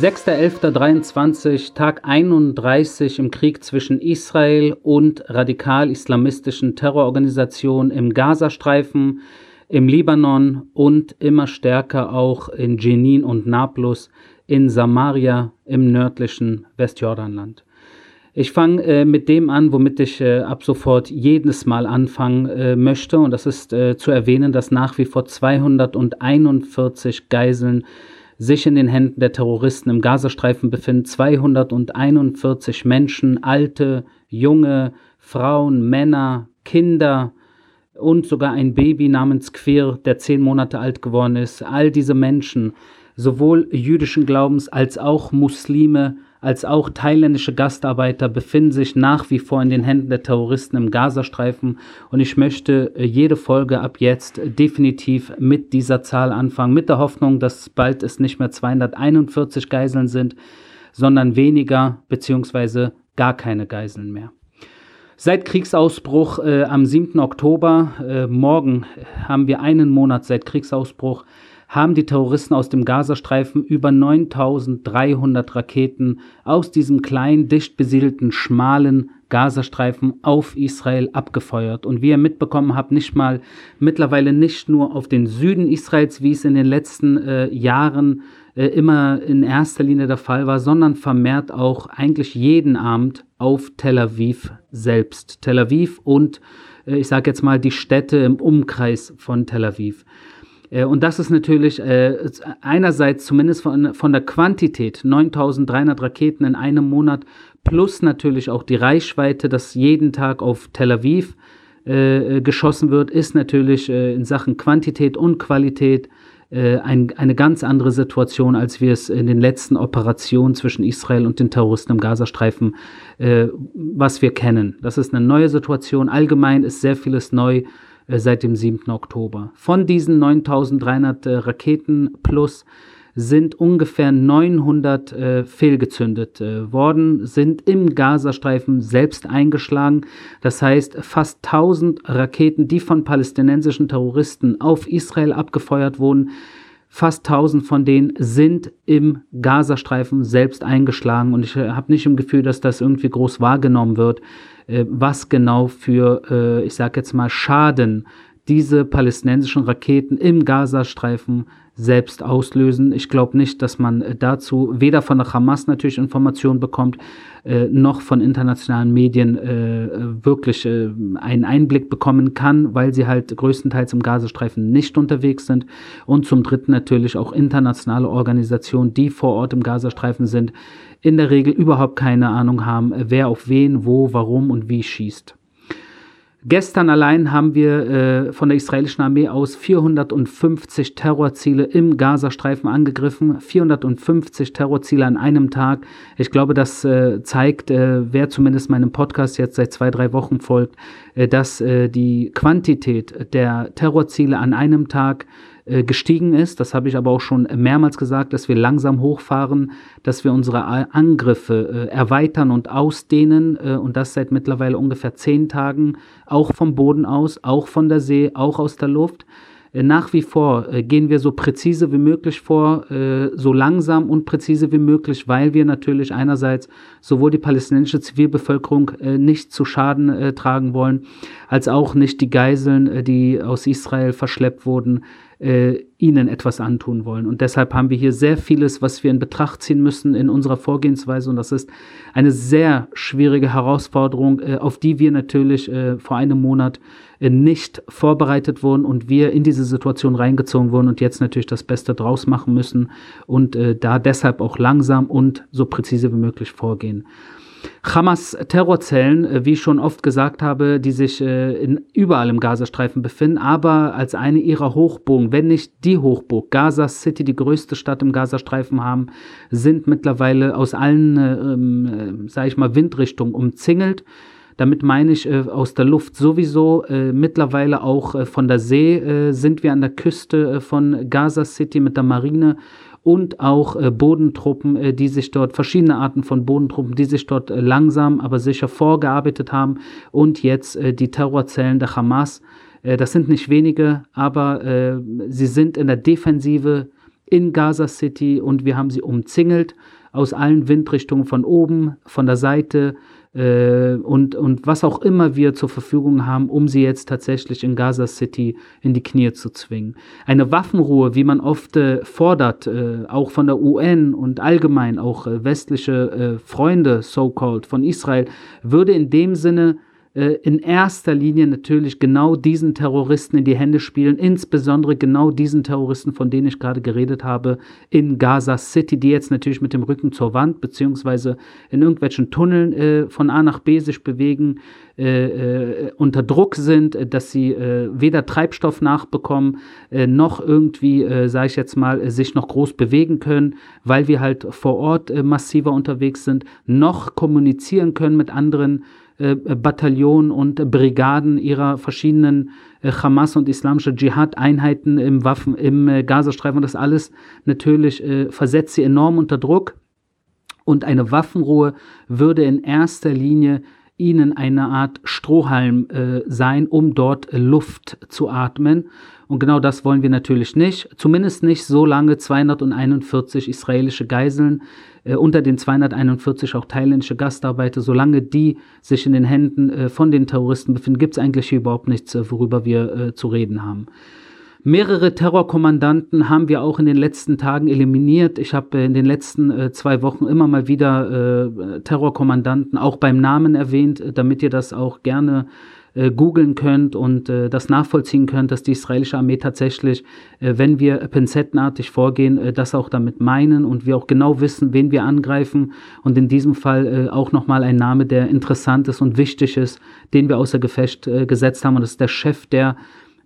6.11.23, Tag 31 im Krieg zwischen Israel und radikal-islamistischen Terrororganisationen im Gazastreifen, im Libanon und immer stärker auch in Jenin und Nablus, in Samaria im nördlichen Westjordanland. Ich fange äh, mit dem an, womit ich äh, ab sofort jedes Mal anfangen äh, möchte. Und das ist äh, zu erwähnen, dass nach wie vor 241 Geiseln sich in den Händen der Terroristen im Gazastreifen befinden. 241 Menschen, alte, junge, Frauen, Männer, Kinder und sogar ein Baby namens Queer, der zehn Monate alt geworden ist. All diese Menschen, sowohl jüdischen Glaubens als auch Muslime, als auch thailändische Gastarbeiter befinden sich nach wie vor in den Händen der Terroristen im Gazastreifen und ich möchte äh, jede Folge ab jetzt definitiv mit dieser Zahl anfangen, mit der Hoffnung, dass bald es nicht mehr 241 Geiseln sind, sondern weniger beziehungsweise gar keine Geiseln mehr. Seit Kriegsausbruch äh, am 7. Oktober, äh, morgen haben wir einen Monat seit Kriegsausbruch, haben die Terroristen aus dem Gazastreifen über 9300 Raketen aus diesem kleinen, dicht besiedelten, schmalen Gazastreifen auf Israel abgefeuert. Und wie ihr mitbekommen habt, nicht mal mittlerweile nicht nur auf den Süden Israels, wie es in den letzten äh, Jahren äh, immer in erster Linie der Fall war, sondern vermehrt auch eigentlich jeden Abend auf Tel Aviv selbst. Tel Aviv und äh, ich sage jetzt mal die Städte im Umkreis von Tel Aviv. Äh, und das ist natürlich äh, einerseits zumindest von, der Quantität 9300 Raketen in einem Monat plus natürlich auch die Reichweite, dass jeden Tag auf Tel Aviv äh, geschossen wird, ist natürlich in Sachen Quantität und Qualität ein, eine ganz andere Situation, als wir es in den letzten Operationen zwischen Israel und den Terroristen im Gazastreifen, was wir kennen. Das ist eine neue Situation. Allgemein ist sehr vieles neu seit dem 7. Oktober. Von diesen 9300 äh, Raketen plus sind ungefähr 900 äh, fehlgezündet äh, worden, sind im Gazastreifen selbst eingeschlagen. Das heißt, fast 1000 Raketen, die von palästinensischen Terroristen auf Israel abgefeuert wurden, fast 1000 von denen sind im Gazastreifen selbst eingeschlagen. Und ich äh, habe nicht im Gefühl, dass das irgendwie groß wahrgenommen wird. Äh, was genau für, äh, ich sage jetzt mal, Schaden diese palästinensischen Raketen im Gazastreifen selbst auslösen. Ich glaube nicht, dass man dazu weder von der Hamas natürlich Informationen bekommt, äh, noch von internationalen Medien äh, wirklich äh, einen Einblick bekommen kann, weil sie halt größtenteils im Gazastreifen nicht unterwegs sind. Und zum Dritten natürlich auch internationale Organisationen, die vor Ort im Gazastreifen sind, in der Regel überhaupt keine Ahnung haben, wer auf wen, wo, warum und wie schießt. Gestern allein haben wir äh, von der israelischen Armee aus 450 Terrorziele im Gazastreifen angegriffen. 450 Terrorziele an einem Tag. Ich glaube, das äh, zeigt, äh, wer zumindest meinem Podcast jetzt seit zwei, drei Wochen folgt, äh, dass äh, die Quantität der Terrorziele an einem Tag gestiegen ist. Das habe ich aber auch schon mehrmals gesagt, dass wir langsam hochfahren, dass wir unsere Angriffe äh, erweitern und ausdehnen äh, und das seit mittlerweile ungefähr zehn Tagen, auch vom Boden aus, auch von der See, auch aus der Luft. Äh, nach wie vor äh, gehen wir so präzise wie möglich vor, äh, so langsam und präzise wie möglich, weil wir natürlich einerseits sowohl die palästinensische Zivilbevölkerung nicht zu Schaden tragen wollen, als auch nicht die Geiseln, die aus Israel verschleppt wurden, äh, ihnen etwas antun wollen. Und deshalb haben wir hier sehr vieles, was wir in Betracht ziehen müssen in unserer Vorgehensweise. Und das ist eine sehr schwierige Herausforderung, äh, auf die wir natürlich äh, vor einem Monat äh, nicht vorbereitet wurden und wir in diese Situation reingezogen wurden und jetzt natürlich das Beste draus machen müssen und äh, da deshalb auch langsam und so präzise wie möglich vorgehen. Hamas Terrorzellen, äh, wie ich schon oft gesagt habe, die sich äh, in, überall im Gazastreifen befinden, aber als eine ihrer Hochburgen, wenn nicht die Hochburg, Gaza City, die größte Stadt im Gazastreifen haben, sind mittlerweile aus allen, äh, ähm, sage ich mal, Windrichtungen umzingelt. Damit meine ich äh, aus der Luft sowieso, äh, mittlerweile auch äh, von der See sind wir an der Küste von Gaza City mit der Marine und auch äh, Bodentruppen, äh, die sich dort, verschiedene Arten von Bodentruppen, die sich dort äh, langsam, aber sicher vorgearbeitet haben und jetzt die Terrorzellen der Hamas. Das sind nicht wenige, aber sie sind in der Defensive in Gaza City und wir haben sie umzingelt aus allen Windrichtungen von oben, von der Seite, äh, und, und was auch immer wir zur Verfügung haben, um sie jetzt tatsächlich in Gaza City in die Knie zu zwingen. Eine Waffenruhe, wie man oft äh, fordert, äh, auch von der UN und allgemein auch äh, westliche äh, Freunde, so-called, von Israel, würde in dem Sinne in erster Linie natürlich genau diesen Terroristen in die Hände spielen, insbesondere genau diesen Terroristen, von denen ich gerade geredet habe, in Gaza City, die jetzt natürlich mit dem Rücken zur Wand beziehungsweise in irgendwelchen Tunneln äh, von A nach B sich bewegen, äh, äh, unter Druck sind, äh, dass sie äh, weder Treibstoff nachbekommen, äh, noch irgendwie, äh, sage ich jetzt mal, sich noch groß bewegen können, weil wir halt vor Ort massiver unterwegs sind, noch kommunizieren können mit anderen äh, Bataillonen und Brigaden ihrer verschiedenen äh, Hamas und islamische Dschihad-Einheiten im im äh, Gazastreifen. Das alles natürlich äh, versetzt sie enorm unter Druck. Und eine Waffenruhe würde in erster Linie ihnen eine Art Strohhalm äh, sein, um dort Luft zu atmen. Und genau das wollen wir natürlich nicht. Zumindest nicht so lange 241 israelische Geiseln äh, unter den 241 auch thailändische Gastarbeiter, solange die sich in den Händen äh, von den Terroristen befinden, gibt es eigentlich überhaupt nichts, äh, worüber wir äh, zu reden haben. Mehrere Terrorkommandanten haben wir auch in den letzten Tagen eliminiert. Ich habe äh, in den letzten äh, zwei Wochen immer mal wieder Terrorkommandanten auch beim Namen erwähnt, damit ihr das auch gerne äh, googeln könnt und äh, das nachvollziehen könnt, dass die israelische Armee tatsächlich, äh, wenn wir pinzettenartig vorgehen, äh, das auch damit meinen und wir auch genau wissen, wen wir angreifen und in diesem Fall äh, auch nochmal ein Name, der interessant ist und wichtig ist, den wir außer Gefecht äh, gesetzt haben und das ist der Chef der,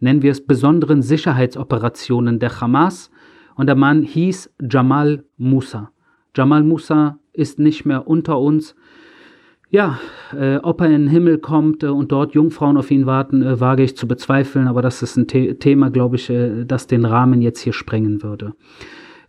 nennen wir es, besonderen Sicherheitsoperationen der Hamas und der Mann hieß Jamal Musa. Jamal Musa ist nicht mehr unter uns, ja, äh, ob er in den Himmel kommt äh, und dort Jungfrauen auf ihn warten, äh, wage ich zu bezweifeln, aber das ist ein The Thema, glaube ich, äh, das den Rahmen jetzt hier sprengen würde.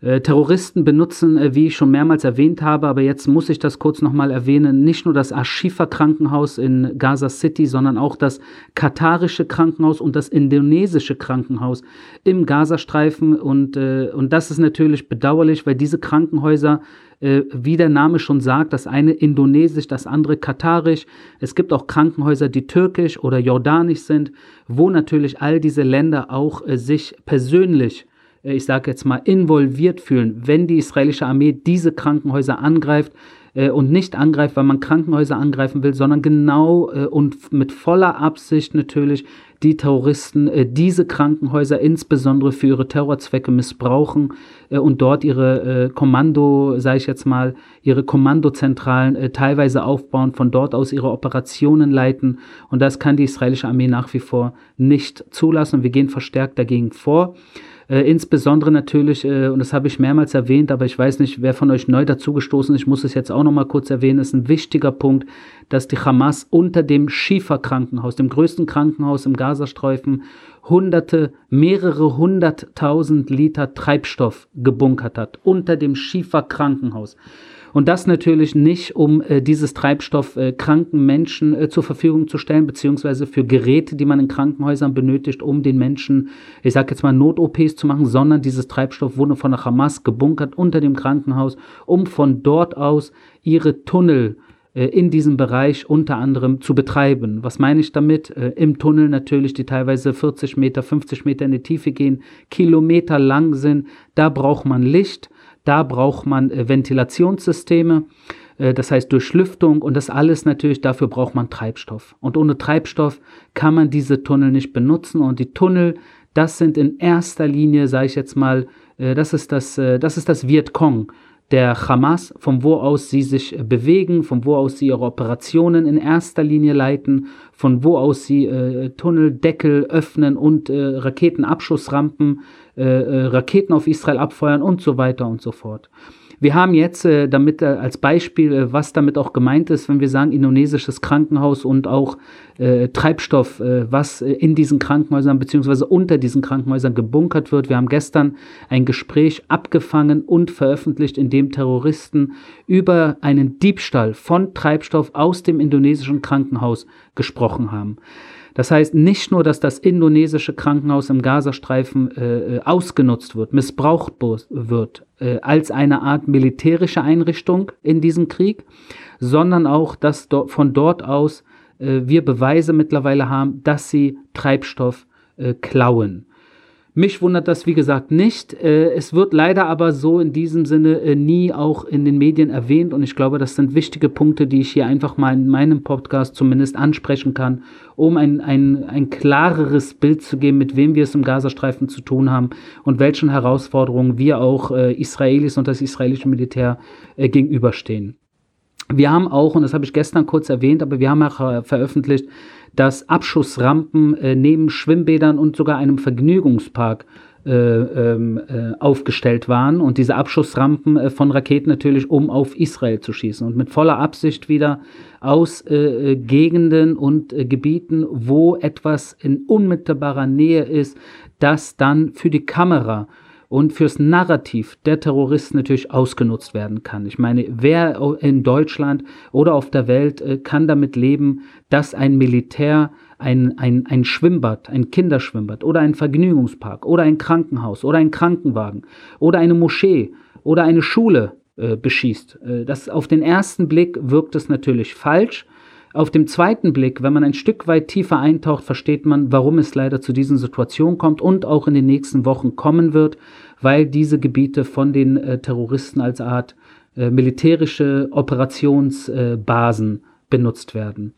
Äh, Terroristen benutzen, äh, wie ich schon mehrmals erwähnt habe, aber jetzt muss ich das kurz nochmal erwähnen, nicht nur das Ashifa-Krankenhaus in Gaza City, sondern auch das katarische Krankenhaus und das indonesische Krankenhaus im Gazastreifen. Und, äh, und das ist natürlich bedauerlich, weil diese Krankenhäuser äh, wie der Name schon sagt, das eine indonesisch, das andere katarisch. Es gibt auch Krankenhäuser, die türkisch oder jordanisch sind, wo natürlich all diese Länder auch äh, sich persönlich ich sage jetzt mal, involviert fühlen, wenn die israelische Armee diese Krankenhäuser angreift äh, und nicht angreift, weil man Krankenhäuser angreifen will, sondern genau äh, und mit voller Absicht natürlich die Terroristen äh, diese Krankenhäuser insbesondere für ihre Terrorzwecke missbrauchen äh, und dort ihre äh, Kommando, sage ich jetzt mal, ihre Kommandozentralen äh, teilweise aufbauen, von dort aus ihre Operationen leiten. Und das kann die israelische Armee nach wie vor nicht zulassen. wir gehen verstärkt dagegen vor. Äh, insbesondere natürlich, äh, und das habe ich mehrmals erwähnt, aber ich weiß nicht, wer von euch neu dazugestoßen ist, ich muss es jetzt auch nochmal kurz erwähnen, ist ein wichtiger Punkt, dass die Hamas unter dem Schifa-Krankenhaus, dem größten Krankenhaus im Gazastreifen, hunderte, mehrere hunderttausend Liter Treibstoff gebunkert hat, unter dem Schifa-Krankenhaus. Und das natürlich nicht, um äh, dieses Treibstoff äh, kranken Menschen äh, zur Verfügung zu stellen, beziehungsweise für Geräte, die man in Krankenhäusern benötigt, um den Menschen, ich sage jetzt mal, Not-OPs zu machen, sondern dieses Treibstoff wurde von der Hamas gebunkert unter dem Krankenhaus, um von dort aus ihre Tunnel in diesem Bereich unter anderem zu betreiben. Was meine ich damit? Äh, Im Tunnel natürlich, die teilweise 40 Meter, 50 Meter in die Tiefe gehen, Kilometer lang sind. Da braucht man Licht. Da braucht man äh, Ventilationssysteme, äh, das heißt Durchlüftung und das alles natürlich, dafür braucht man Treibstoff. Und ohne Treibstoff kann man diese Tunnel nicht benutzen und die Tunnel, das sind in erster Linie, sage ich jetzt mal, äh, das ist das, das ist das Vietcong der Hamas, von wo aus sie sich bewegen, von wo aus sie ihre Operationen in erster Linie leiten, von wo aus sie äh, Tunneldeckel öffnen und äh, Raketenabschussrampen äh, äh, Raketen auf Israel abfeuern und so weiter und so fort. Wir haben jetzt äh, damit äh, als Beispiel, äh, was damit auch gemeint ist, wenn wir sagen indonesisches Krankenhaus und auch äh, Treibstoff, äh, was äh, in diesen Krankenhäusern beziehungsweise unter diesen Krankenhäusern gebunkert wird. Wir haben gestern ein Gespräch abgefangen und veröffentlicht, in dem Terroristen über einen Diebstahl von Treibstoff aus dem indonesischen Krankenhaus gesprochen haben. Das heißt nicht nur, dass das indonesische Krankenhaus im Gazastreifen äh, äh ausgenutzt wird, missbraucht wird äh, als eine Art militärische Einrichtung in diesem Krieg, sondern auch, dass do von dort aus äh, wir Beweise mittlerweile haben, dass sie Treibstoff äh, klauen. Mich wundert das, wie gesagt, nicht. Äh, es wird leider aber so in diesem Sinne äh, nie auch in den Medien erwähnt und ich glaube, das sind wichtige Punkte, die ich hier einfach mal in meinem Podcast zumindest ansprechen kann, um ein, ein, ein klareres Bild zu geben, mit wem wir es im Gazastreifen zu tun haben und welchen Herausforderungen wir auch äh, Israelis und das israelische Militär gegenüberstehen. Wir haben auch, und das habe ich gestern kurz erwähnt, aber wir haben auch veröffentlicht, dass Abschussrampen äh, neben Schwimmbädern und sogar einem Vergnügungspark äh, ähm, äh, aufgestellt waren und diese Abschussrampen äh, von Raketen natürlich, um auf Israel zu schießen und mit voller Absicht wieder aus äh, äh, Gegenden und Gebieten, wo etwas in unmittelbarer Nähe ist, das dann für die Kamera und fürs Narrativ der Terroristen natürlich ausgenutzt werden kann. Ich meine, wer in Deutschland oder auf der Welt äh, kann damit leben, dass ein Militär ein, ein, ein Schwimmbad, ein Kinderschwimmbad oder ein Vergnügungspark oder ein Krankenhaus oder ein Krankenwagen oder eine Moschee oder eine Schule äh, beschießt. Äh, das auf den ersten Blick wirkt es natürlich falsch, auf dem zweiten Blick, wenn man ein Stück weit tiefer eintaucht, versteht man, warum es leider zu diesen Situationen kommt und auch in den nächsten Wochen kommen wird, weil diese Gebiete von den äh, Terroristen als Art äh, militärische Operationsbasen äh, benutzt werden.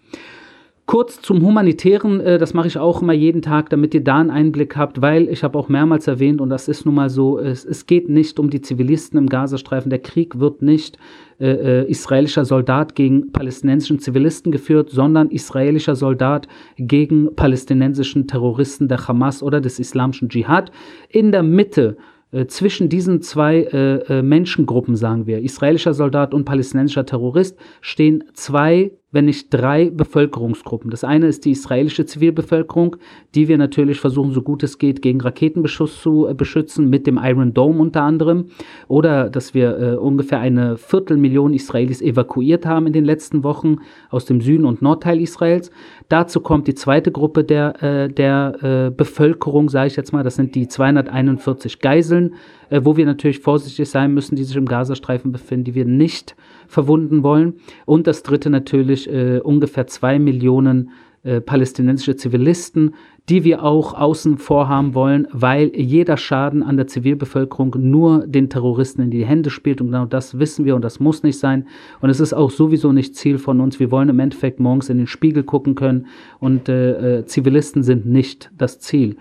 Kurz zum Humanitären, äh, das mache ich auch immer jeden Tag, damit ihr da einen Einblick habt, weil ich habe auch mehrmals erwähnt, und das ist nun mal so, es, es geht nicht um die Zivilisten im Gazastreifen. Der Krieg wird nicht äh, äh, israelischer Soldat gegen palästinensischen Zivilisten geführt, sondern israelischer Soldat gegen palästinensischen Terroristen der Hamas oder des islamischen Dschihad. In der Mitte äh, zwischen diesen zwei äh, äh, Menschengruppen, sagen wir, israelischer Soldat und palästinensischer Terrorist, stehen zwei wenn nicht drei Bevölkerungsgruppen. Das eine ist die israelische Zivilbevölkerung, die wir natürlich versuchen, so gut es geht, gegen Raketenbeschuss zu äh, beschützen, mit dem Iron Dome unter anderem. Oder dass wir äh, ungefähr eine Viertelmillion Israelis evakuiert haben in den letzten Wochen aus dem Süden und Nordteil Israels. Dazu kommt die zweite Gruppe der, äh, der äh, Bevölkerung, sage ich jetzt mal, das sind die 241 Geiseln, äh, wo wir natürlich vorsichtig sein müssen, die sich im Gazastreifen befinden, die wir nicht verwunden wollen. Und das dritte natürlich äh, ungefähr zwei Millionen äh, palästinensische Zivilisten, die wir auch außen vor haben wollen, weil jeder Schaden an der Zivilbevölkerung nur den Terroristen in die Hände spielt. Und genau das wissen wir und das muss nicht sein. Und es ist auch sowieso nicht Ziel von uns. Wir wollen im Endeffekt morgens in den Spiegel gucken können und äh, äh Zivilisten sind nicht das Ziel.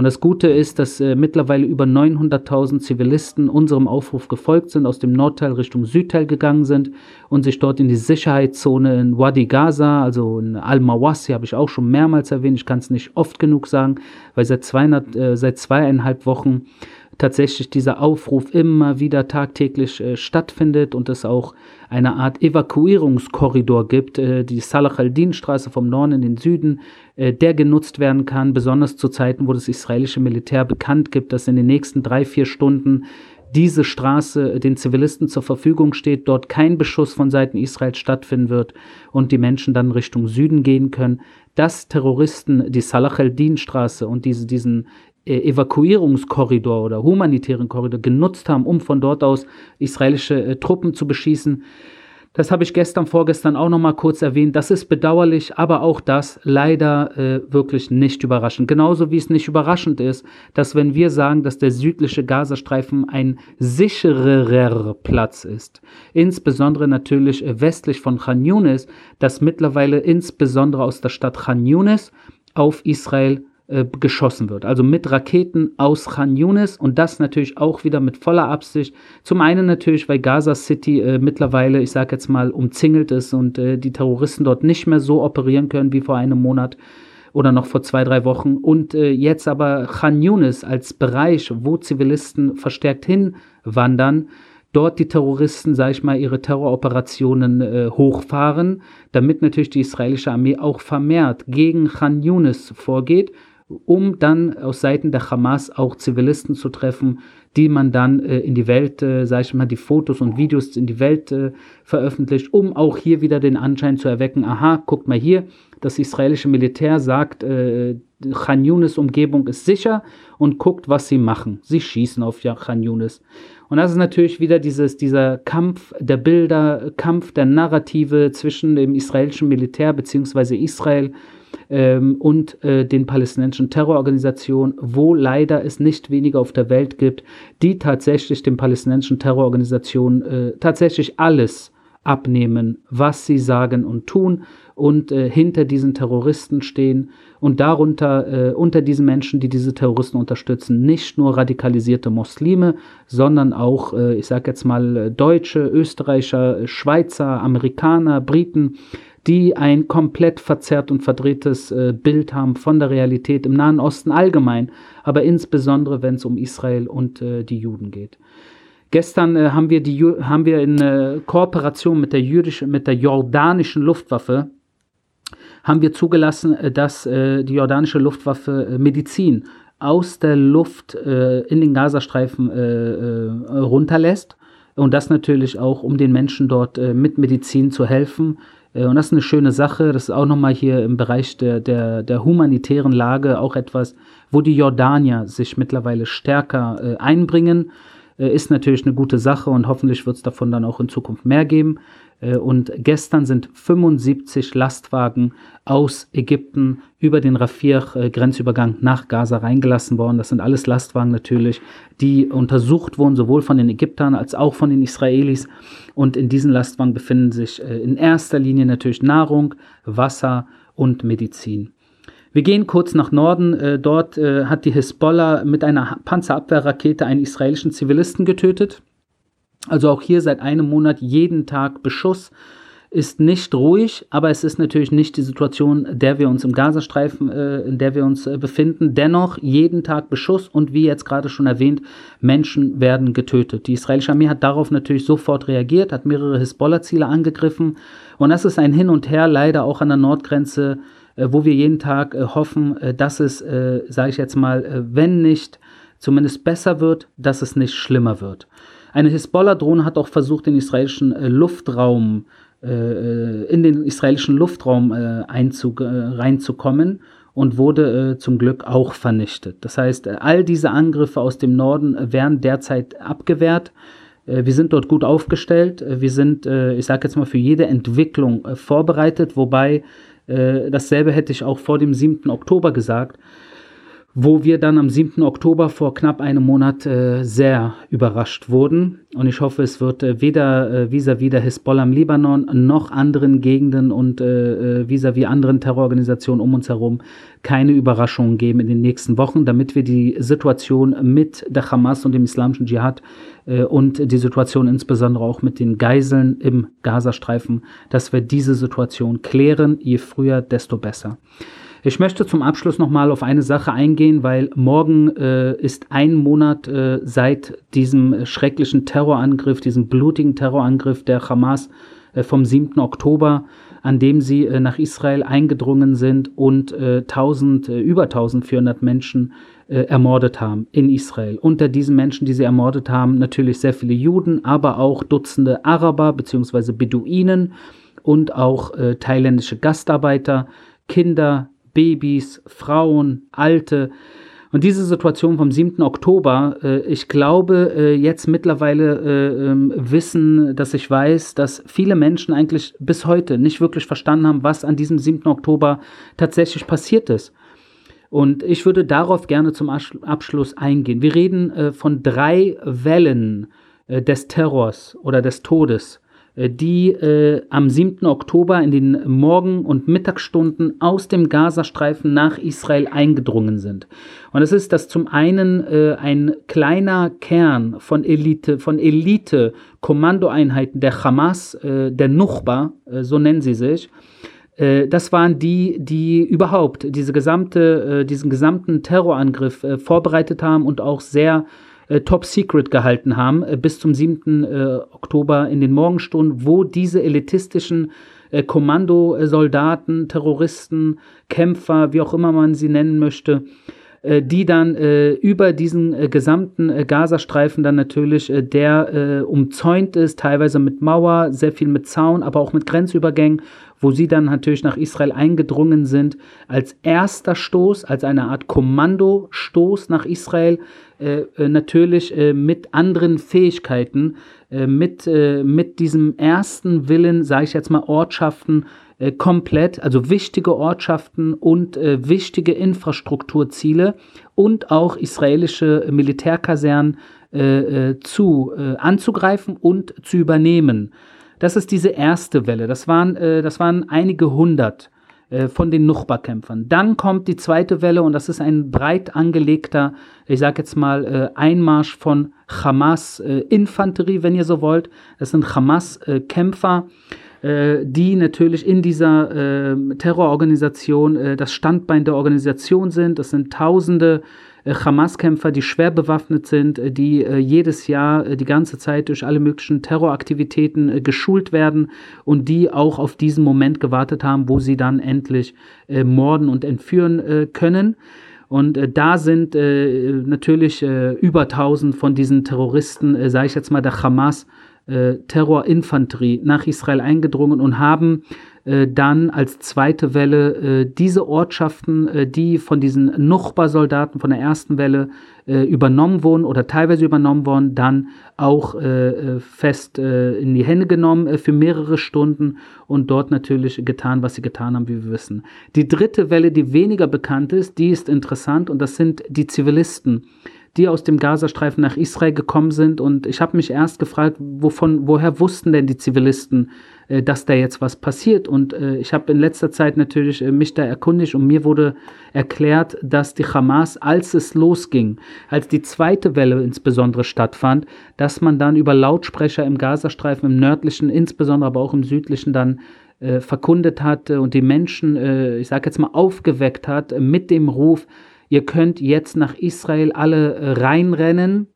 Und das Gute ist, dass äh, mittlerweile über 900.000 Zivilisten unserem Aufruf gefolgt sind, aus dem Nordteil Richtung Südteil gegangen sind und sich dort in die Sicherheitszone in Wadi Gaza, also in Al-Mawassi, habe ich auch schon mehrmals erwähnt, ich kann es nicht oft genug sagen, weil seit, 200, äh, seit zweieinhalb Wochen tatsächlich dieser Aufruf immer wieder tagtäglich äh, stattfindet und es auch eine Art Evakuierungskorridor gibt, äh, die Salah al-Din-Straße vom Norden in den Süden, äh, der genutzt werden kann, besonders zu Zeiten, wo das israelische Militär bekannt gibt, dass in den nächsten drei, vier Stunden diese Straße den Zivilisten zur Verfügung steht, dort kein Beschuss von Seiten Israels stattfinden wird und die Menschen dann Richtung Süden gehen können, dass Terroristen die Salah al-Din-Straße und diese, diesen äh, Evakuierungskorridor oder humanitären Korridor genutzt haben, um von dort aus israelische äh, Truppen zu beschießen. Das habe ich gestern, vorgestern auch noch mal kurz erwähnt. Das ist bedauerlich, aber auch das leider äh, wirklich nicht überraschend. Genauso wie es nicht überraschend ist, dass wenn wir sagen, dass der südliche Gazastreifen ein sichererer Platz ist, insbesondere natürlich äh, westlich von Khan Yunis, dass mittlerweile insbesondere aus der Stadt Khan Yunis auf Israel äh, geschossen wird. Also mit Raketen aus Khan Yunis und das natürlich auch wieder mit voller Absicht. Zum einen natürlich, weil Gaza City äh, mittlerweile, ich sage jetzt mal, umzingelt ist und äh, die Terroristen dort nicht mehr so operieren können wie vor einem Monat oder noch vor zwei, drei Wochen. Und äh, jetzt aber Khan Yunis als Bereich, wo Zivilisten verstärkt hinwandern, dort die Terroristen, sage ich mal, ihre Terroroperationen äh, hochfahren, damit natürlich die israelische Armee auch vermehrt gegen Khan Yunis vorgeht um dann aus Seiten der Hamas auch Zivilisten zu treffen, die man dann äh, in die Welt, äh, sage ich mal, die Fotos und Videos in die Welt äh, veröffentlicht, um auch hier wieder den Anschein zu erwecken, aha, guckt mal hier, das israelische Militär sagt, äh, Khan Yunis Umgebung ist sicher und guckt, was sie machen. Sie schießen auf Khan Yunis. Und das ist natürlich wieder dieses, dieser Kampf der Bilder, Kampf der Narrative zwischen dem israelischen Militär bzw. Israel ähm, und äh, den palästinensischen Terrororganisationen, wo leider es nicht weniger auf der Welt gibt, die tatsächlich den palästinensischen Terrororganisationen äh, tatsächlich alles abnehmen, was sie sagen und tun und äh, hinter diesen Terroristen stehen und darunter äh, unter diesen Menschen, die diese Terroristen unterstützen, nicht nur radikalisierte Muslime, sondern auch, äh, ich sage jetzt mal, äh, Deutsche, Österreicher, Schweizer, Amerikaner, Briten, die ein komplett verzerrt und verdrehtes äh, Bild haben von der Realität im Nahen Osten allgemein, aber insbesondere wenn es um Israel und äh, die Juden geht. Gestern äh, haben, wir die, haben wir in äh, Kooperation mit der, jüdischen, mit der jordanischen Luftwaffe haben wir zugelassen, dass die jordanische Luftwaffe Medizin aus der Luft in den Gazastreifen runterlässt. Und das natürlich auch, um den Menschen dort mit Medizin zu helfen. Und das ist eine schöne Sache. Das ist auch nochmal hier im Bereich der, der, der humanitären Lage auch etwas, wo die Jordanier sich mittlerweile stärker einbringen. Äh, ist natürlich eine gute Sache und hoffentlich wird es davon dann auch in Zukunft mehr geben. Äh, und gestern sind 75 Lastwagen aus Ägypten über den Rafir-Grenzübergang nach Gaza reingelassen worden. Das sind alles Lastwagen natürlich, die untersucht wurden, sowohl von den Ägyptern als auch von den Israelis. Und in diesen Lastwagen befinden sich äh, in erster Linie natürlich Nahrung, Wasser und Medizin. Wir gehen kurz nach Norden. Äh, dort äh, hat die Hisbollah mit einer Panzerabwehrrakete einen israelischen Zivilisten getötet. Also auch hier seit einem Monat jeden Tag Beschuss. Ist nicht ruhig, aber es ist natürlich nicht die Situation, in der wir uns im Gazastreifen, äh, in der wir uns äh, befinden. Dennoch jeden Tag Beschuss und wie jetzt gerade schon erwähnt, Menschen werden getötet. Die israelische Armee hat darauf natürlich sofort reagiert, hat mehrere Hisbollah-Ziele angegriffen und das ist ein Hin und Her leider auch an der Nordgrenze äh, wo wir jeden Tag äh, hoffen, äh, dass es, sage ich jetzt mal, wenn nicht zumindest besser wird, dass es nicht schlimmer wird. Eine Hisbollah-Drohne hat auch versucht, den israelischen Luftraum, in den israelischen Luftraum einzug, reinzukommen und wurde zum Glück auch vernichtet. Das heißt, all diese Angriffe aus dem Norden werden derzeit abgewehrt. Wir sind dort gut aufgestellt. Wir sind, ich sage jetzt mal, für jede Entwicklung vorbereitet, wobei äh, dasselbe hätte ich auch vor dem 7. Oktober gesagt, wo wir dann am 7. Oktober vor knapp einem Monat äh, sehr überrascht wurden. Und ich hoffe, es wird äh, weder äh, vis-à-vis der Hisbollah im Libanon noch anderen Gegenden und äh, äh, vis-à-vis -vis anderen Terrororganisationen um uns herum keine Überraschungen geben in den nächsten Wochen, damit wir die Situation mit der Hamas und dem islamischen Dschihad und die Situation insbesondere auch mit den Geiseln im Gazastreifen, dass wir diese Situation klären. Je früher, desto besser. Ich möchte zum Abschluss nochmal auf eine Sache eingehen, weil morgen äh, ist ein Monat äh, seit diesem schrecklichen Terrorangriff, diesem blutigen Terrorangriff der Hamas äh, vom 7. Oktober, an dem sie äh, nach Israel eingedrungen sind und 1000, äh, äh, über 1400 Menschen ermordet haben in Israel. Unter diesen Menschen, die sie ermordet haben, natürlich sehr viele Juden, aber auch Dutzende Araber bzw. Beduinen und auch thailändische Gastarbeiter, Kinder, Babys, Frauen, Alte. Und diese Situation vom 7. Oktober, äh, ich glaube äh, jetzt mittlerweile äh, ähm, wissen, dass ich weiß, dass viele Menschen eigentlich bis heute nicht wirklich verstanden haben, was an diesem 7. Oktober tatsächlich passiert ist. Und ich würde darauf gerne zum Abschluss eingehen. Wir reden äh, von drei Wellen äh, des Terrors oder des Todes. Äh, die äh, am 7. Oktober in den Morgen- und Mittagsstunden aus dem Gazastreifen nach Israel eingedrungen sind. Und es ist, dass zum einen äh, ein kleiner Kern von Elite, von Elite Kommandoeinheiten der Hamas, äh, der Nuchba, äh, so nennen sie sich, äh, das waren die, die überhaupt diese gesamte, diesen gesamten Terrorangriff vorbereitet haben und auch sehr äh, Top Secret gehalten haben, äh, bis zum 7. Äh, Oktober in den Morgenstunden, wo diese elitistischen äh, Kommandosoldaten, Terroristen, Kämpfer, wie auch immer man sie nennen möchte, äh, die dann äh, über diesen äh, gesamten äh, Gazastreifen dann natürlich, äh, der äh, umzäunt ist, teilweise mit Mauer, sehr viel mit Zaun, aber auch mit Grenzübergängen, wo sie dann natürlich nach Israel eingedrungen sind, als erster Stoß, als eine Art Kommandostoß nach Israel, natürlich mit anderen Fähigkeiten, mit, mit diesem ersten Willen, sage ich jetzt mal, Ortschaften äh, komplett, also wichtige Ortschaften und äh, wichtige Infrastrukturziele und auch israelische Militärkasernen äh, äh, zu anzugreifen und zu übernehmen. Das ist diese erste Welle. Das waren, das waren einige hundert von den Nuchba-Kämpfern. Dann kommt die zweite Welle und das ist ein breit angelegter, ich sage jetzt mal, Einmarsch von Hamas-Infanterie, wenn ihr so wollt. Das sind Hamas-Kämpfer, die natürlich in dieser äh, Terrororganisation äh, das Standbein der Organisation sind. Das sind tausende äh, Hamas-Kämpfer, die schwer bewaffnet sind, äh, die äh, jedes Jahr die ganze Zeit durch alle möglichen Terroraktivitäten geschult werden und die auch auf diesen Moment gewartet haben, wo sie dann endlich morden und entführen können. Und äh, da sind äh, natürlich äh, über 1000 von diesen Terroristen, sage ich jetzt mal, der Hamas, äh, Terrorinfanterie nach Israel eingedrungen und haben äh, dann als zweite Welle äh, diese Ortschaften, äh, die von diesen Nuchba-Soldaten von der ersten Welle äh, übernommen wurden oder teilweise übernommen wurden, dann auch äh, fest in die Hände genommen für mehrere Stunden und dort natürlich getan, was sie getan haben, wie wir wissen. Die dritte Welle, die weniger bekannt ist, die ist interessant und das sind die Zivilisten die aus dem Gazastreifen nach Israel gekommen sind. Und ich habe mich erst gefragt, wovon, woher wussten denn die Zivilisten, äh, dass da jetzt was passiert? Und äh, ich habe in letzter Zeit natürlich äh, mich da erkundigt und mir wurde erklärt, dass die Hamas, als es losging, als die zweite Welle insbesondere stattfand, dass man dann über Lautsprecher im Gazastreifen, im nördlichen, insbesondere aber auch im südlichen dann äh, verkundet hat und die Menschen, äh, ich sage jetzt mal, aufgeweckt hat mit dem Ruf, Ihr könnt jetzt nach Israel alle äh, reinrennen.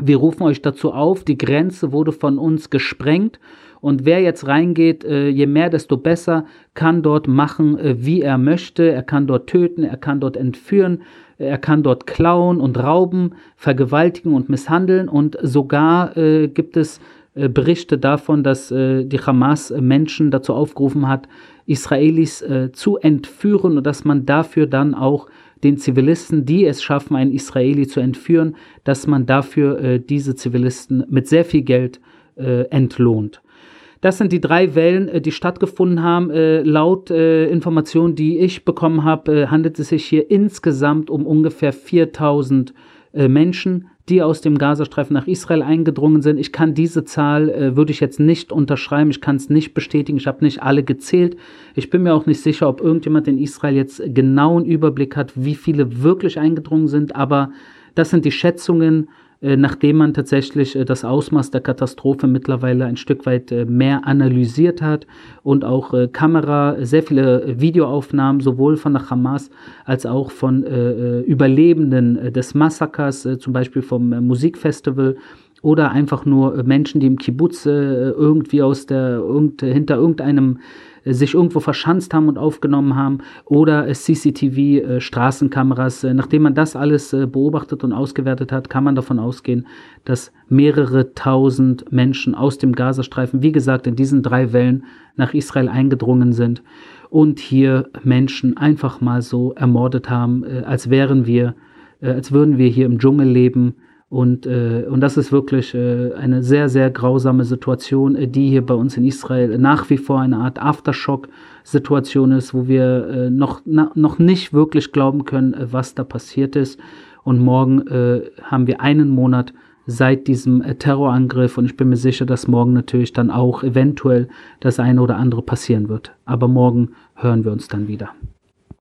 Wir rufen euch dazu auf. Die Grenze wurde von uns gesprengt. Und wer jetzt reingeht, äh, je mehr, desto besser, kann dort machen, äh, wie er möchte. Er kann dort töten, er kann dort entführen, er kann dort klauen und rauben, vergewaltigen und misshandeln. Und sogar gibt es Berichte davon, dass die Hamas Menschen dazu aufgerufen hat, Israelis zu entführen und dass man dafür dann auch den Zivilisten, die es schaffen, einen Israeli zu entführen, dass man dafür äh, diese Zivilisten mit sehr viel Geld äh, entlohnt. Das sind die drei Wellen, äh, die stattgefunden haben. Äh, laut äh, Informationen, die ich bekommen habe, handelt es sich hier insgesamt um ungefähr 4000 Menschen, die aus dem Gazastreifen nach Israel eingedrungen sind. Ich kann diese Zahl, äh, würde ich jetzt nicht unterschreiben, ich kann es nicht bestätigen, ich habe nicht alle gezählt. Ich bin mir auch nicht sicher, ob irgendjemand in Israel jetzt genauen Überblick hat, wie viele wirklich eingedrungen sind, aber das sind die Schätzungen nachdem man tatsächlich äh, das Ausmaß der Katastrophe mittlerweile ein Stück weit äh, mehr analysiert hat und auch Kamera, sehr viele Videoaufnahmen sowohl von der Hamas als auch von Überlebenden des Massakers, zum Beispiel vom Musikfestival oder einfach nur Menschen, die im Kibbutz irgendwie aus der, hinter irgendeinem sich irgendwo verschanzt haben und aufgenommen haben oder CCTV, äh, Straßenkameras. Äh, nachdem man das alles äh, beobachtet und ausgewertet hat, kann man davon ausgehen, dass mehrere tausend Menschen aus dem Gazastreifen, wie gesagt, in diesen drei Wellen nach Israel eingedrungen sind und hier Menschen einfach mal so ermordet haben, als wären wir, als würden wir hier im Dschungel leben und, äh, und das ist wirklich äh, eine sehr, sehr grausame Situation, äh, die hier bei uns in Israel nach wie vor eine Art Aftershock-Situation ist, wo wir äh, noch, na, noch nicht wirklich glauben können, äh, was da passiert ist. Und morgen äh, haben wir einen Monat seit diesem Terrorangriff und ich bin mir sicher, dass morgen natürlich dann auch eventuell das eine oder andere passieren wird. Aber morgen hören wir uns dann wieder.